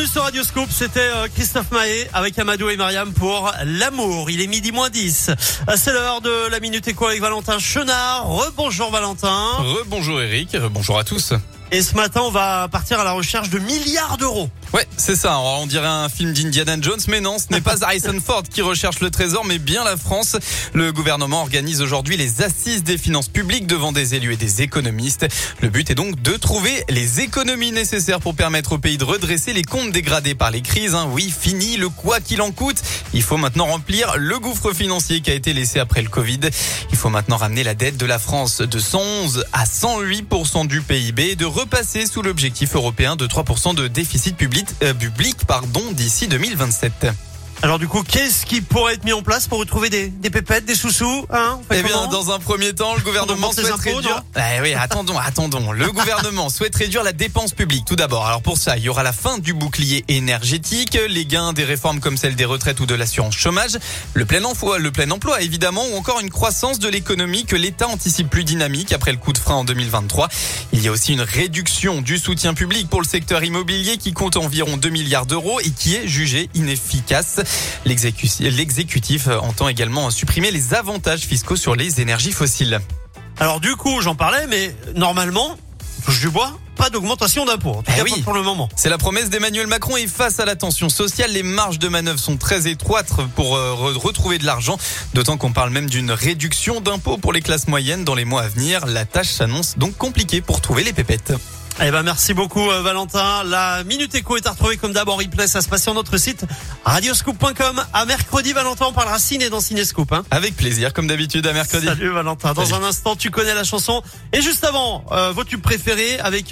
Bienvenue sur Radio Scoop, c'était euh, Christophe Mahé avec Amadou et Mariam pour l'amour. Il est midi moins 10. Euh, C'est l'heure de la Minute Éco avec Valentin Chenard. Rebonjour Valentin. Rebonjour Eric, bonjour à tous. Et ce matin, on va partir à la recherche de milliards d'euros. Ouais, c'est ça. On dirait un film d'Indiana Jones, mais non, ce n'est pas Harrison Ford qui recherche le trésor, mais bien la France. Le gouvernement organise aujourd'hui les assises des finances publiques devant des élus et des économistes. Le but est donc de trouver les économies nécessaires pour permettre au pays de redresser les comptes dégradés par les crises. hein. Oui, fini le quoi qu'il en coûte. Il faut maintenant remplir le gouffre financier qui a été laissé après le Covid. Il faut maintenant ramener la dette de la France de 111 à 108% du PIB et de repasser sous l'objectif européen de 3% de déficit public, euh, pardon, d'ici 2027. Alors du coup, qu'est-ce qui pourrait être mis en place pour retrouver des, des pépettes, des sous-sous hein Eh bien, dans un premier temps, le gouvernement souhaite impôts, réduire. Eh oui, attendons, attendons. Le gouvernement souhaite réduire la dépense publique. Tout d'abord, alors pour ça, il y aura la fin du bouclier énergétique, les gains des réformes comme celle des retraites ou de l'assurance chômage, le plein emploi, le plein emploi évidemment, ou encore une croissance de l'économie que l'État anticipe plus dynamique après le coup de frein en 2023. Il y a aussi une réduction du soutien public pour le secteur immobilier qui compte environ 2 milliards d'euros et qui est jugé inefficace. L'exécu- L'exécutif entend également supprimer les avantages fiscaux sur les énergies fossiles. Alors du coup, j'en parlais, mais normalement, touche du bois, pas d'augmentation d'impôts. En tout Eh cas, oui. pas pour le moment. C'est la promesse d'Emmanuel Macron et face à la tension sociale, les marges de manœuvre sont très étroites pour euh, re- retrouver de l'argent. D'autant qu'on parle même d'une réduction d'impôts pour les classes moyennes dans les mois à venir. La tâche s'annonce donc compliquée pour trouver les pépettes. Eh ben merci beaucoup euh, Valentin. La Minute Éco est à retrouver comme d'hab en replay. Ça se passe sur notre site radioscoop.com. À mercredi Valentin, on parlera ciné dans Cinescoop. Hein. Avec plaisir, comme d'habitude, à mercredi. Salut Valentin. Dans Salut. un instant, tu connais la chanson. Et juste avant, euh, vos tubes préférés avec